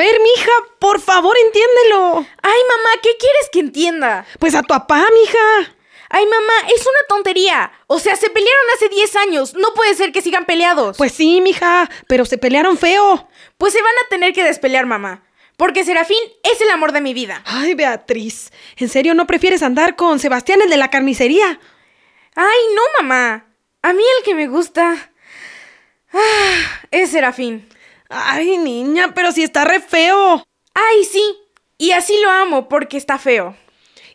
Ver, mija, por favor, entiéndelo. Ay, mamá, ¿qué quieres que entienda? Pues a tu papá, mija. Ay, mamá, es una tontería. O sea, se pelearon hace 10 años. No puede ser que sigan peleados. Pues sí, mija, pero se pelearon feo. Pues se van a tener que despelear, mamá. Porque Serafín es el amor de mi vida. Ay, Beatriz, ¿en serio no prefieres andar con Sebastián, el de la carnicería? Ay, no, mamá. A mí el que me gusta ah, es Serafín. Ay, niña, pero si está re feo. Ay, sí. Y así lo amo porque está feo.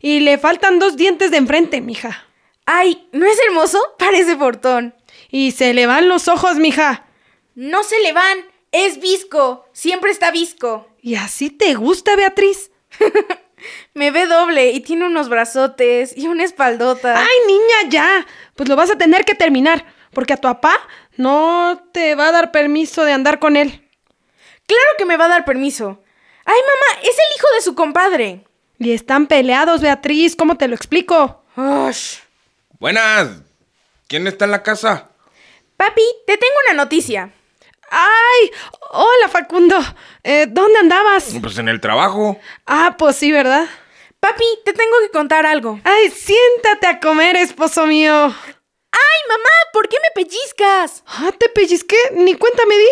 Y le faltan dos dientes de enfrente, mija. Ay, ¿no es hermoso? Parece portón. Y se le van los ojos, mija. No se le van. Es visco. Siempre está visco. ¿Y así te gusta, Beatriz? Me ve doble y tiene unos brazotes y una espaldota. Ay, niña, ya. Pues lo vas a tener que terminar, porque a tu papá no te va a dar permiso de andar con él. Claro que me va a dar permiso. Ay, mamá, es el hijo de su compadre. Y están peleados, Beatriz. ¿Cómo te lo explico? Ush. Buenas. ¿Quién está en la casa? Papi, te tengo una noticia. ¡Ay! Hola, Facundo. Eh, ¿Dónde andabas? Pues en el trabajo. Ah, pues sí, ¿verdad? Papi, te tengo que contar algo. Ay, siéntate a comer, esposo mío. Ay, mamá, ¿por qué me pellizcas? Ah, te pellizqué, ni cuenta me di.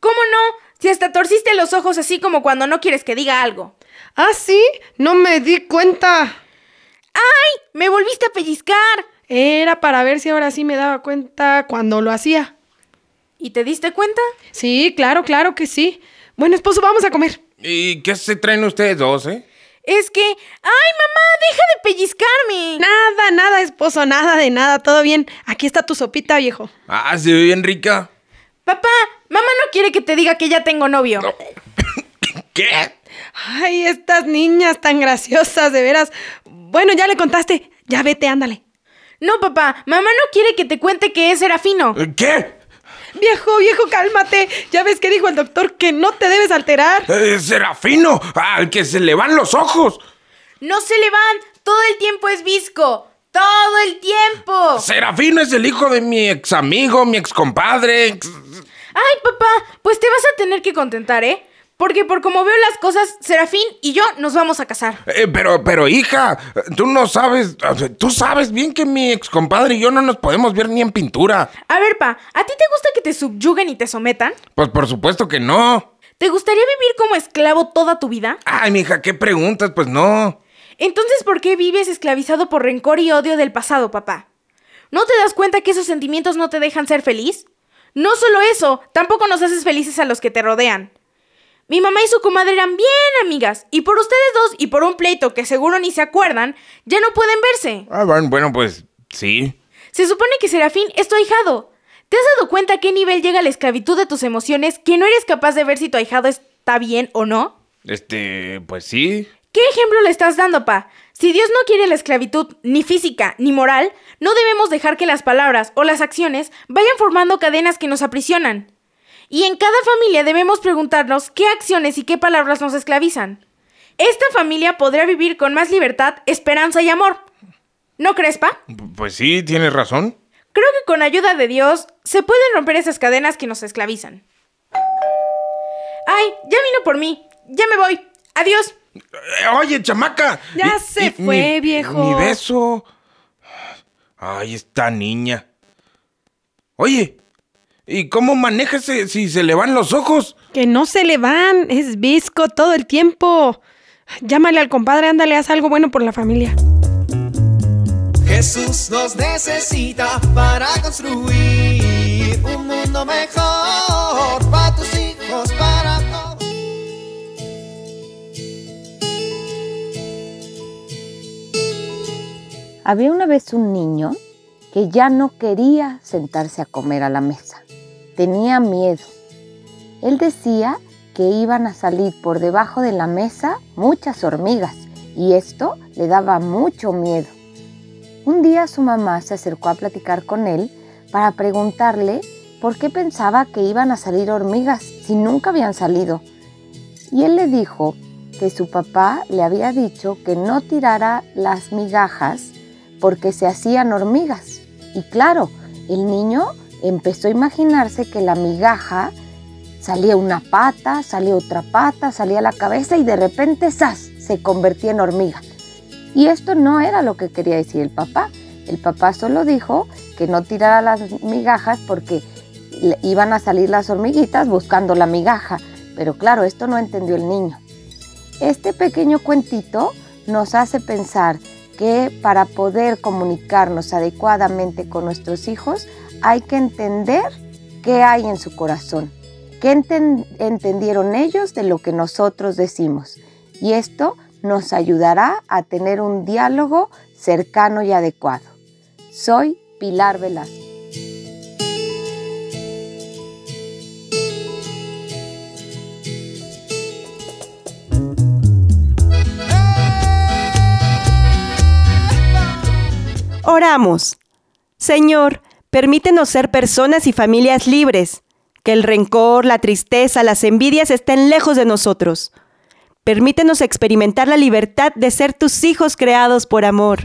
¿Cómo no? Si hasta torciste los ojos así como cuando no quieres que diga algo. Ah, sí, no me di cuenta. ¡Ay! Me volviste a pellizcar. Era para ver si ahora sí me daba cuenta cuando lo hacía. ¿Y te diste cuenta? Sí, claro, claro que sí. Bueno, esposo, vamos a comer. ¿Y qué se traen ustedes dos, eh? Es que... ¡Ay, mamá! ¡Deja de pellizcarme! Nada, nada, esposo, nada de nada, todo bien. Aquí está tu sopita, viejo. Ah, se ve bien rica. Papá, mamá no quiere que te diga que ya tengo novio. ¿Qué? Ay, estas niñas tan graciosas, de veras. Bueno, ya le contaste. Ya vete, ándale. No, papá, mamá no quiere que te cuente que es Serafino. ¿Qué? Viejo, viejo, cálmate. Ya ves que dijo el doctor que no te debes alterar. Eh, Serafino, al que se le van los ojos. No se le van, todo el tiempo es visco. Todo el tiempo. Serafino es el hijo de mi ex amigo, mi ex compadre. Ay, papá, pues te vas a tener que contentar, ¿eh? Porque por como veo las cosas, Serafín y yo nos vamos a casar. Eh, pero, pero, hija, tú no sabes, tú sabes bien que mi ex compadre y yo no nos podemos ver ni en pintura. A ver, pa, ¿a ti te gusta que te subyuguen y te sometan? Pues por supuesto que no. ¿Te gustaría vivir como esclavo toda tu vida? Ay, mija, ¿qué preguntas? Pues no. Entonces, ¿por qué vives esclavizado por rencor y odio del pasado, papá? ¿No te das cuenta que esos sentimientos no te dejan ser feliz? No solo eso, tampoco nos haces felices a los que te rodean. Mi mamá y su comadre eran bien amigas, y por ustedes dos y por un pleito que seguro ni se acuerdan, ya no pueden verse. Ah, bueno, pues sí. Se supone que Serafín es tu ahijado. ¿Te has dado cuenta a qué nivel llega la esclavitud de tus emociones que no eres capaz de ver si tu ahijado está bien o no? Este, pues sí. ¿Qué ejemplo le estás dando, pa? Si Dios no quiere la esclavitud, ni física, ni moral, no debemos dejar que las palabras o las acciones vayan formando cadenas que nos aprisionan. Y en cada familia debemos preguntarnos qué acciones y qué palabras nos esclavizan. Esta familia podrá vivir con más libertad, esperanza y amor. ¿No crees, pa? Pues sí, tienes razón. Creo que con ayuda de Dios se pueden romper esas cadenas que nos esclavizan. Ay, ya vino por mí. Ya me voy. Adiós. Oye, chamaca. Ya Y- se y fue, mi- viejo. Mi beso. Ay, esta niña. Oye, ¿Y cómo maneja ese- si se le van los ojos? Que no se le van, es visco todo el tiempo. Llámale al compadre, ándale, haz algo bueno por la familia. Jesús nos necesita para construir un mundo mejor para tus hijos, para Había una vez un niño que ya no quería sentarse a comer a la mesa. Tenía miedo. Él decía que iban a salir por debajo de la mesa muchas hormigas y esto le daba mucho miedo. Un día su mamá se acercó a platicar con él para preguntarle por qué pensaba que iban a salir hormigas si nunca habían salido. Y él le dijo que su papá le había dicho que no tirara las migajas porque se hacían hormigas. Y claro, el niño empezó a imaginarse que la migaja salía una pata, salía otra pata, salía la cabeza y de repente ¡zas! se convertía en hormiga. Y esto no era lo que quería decir el papá. El papá solo dijo que no tirara las migajas porque iban a salir las hormiguitas buscando la migaja. Pero claro, esto no entendió el niño. Este pequeño cuentito nos hace pensar que para poder comunicarnos adecuadamente con nuestros hijos hay que entender qué hay en su corazón, qué enten- entendieron ellos de lo que nosotros decimos. Y esto nos ayudará a tener un diálogo cercano y adecuado. Soy Pilar Velasco. Oramos. Señor, permítenos ser personas y familias libres, que el rencor, la tristeza, las envidias estén lejos de nosotros. Permítenos experimentar la libertad de ser tus hijos creados por amor.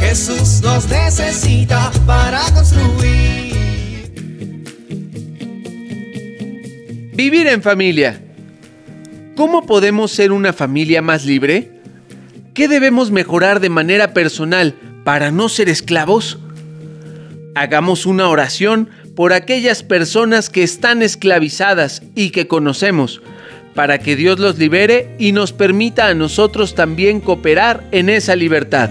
Jesús nos necesita para construir. Vivir en familia. ¿Cómo podemos ser una familia más libre? ¿Qué debemos mejorar de manera personal para no ser esclavos? Hagamos una oración por aquellas personas que están esclavizadas y que conocemos, para que Dios los libere y nos permita a nosotros también cooperar en esa libertad.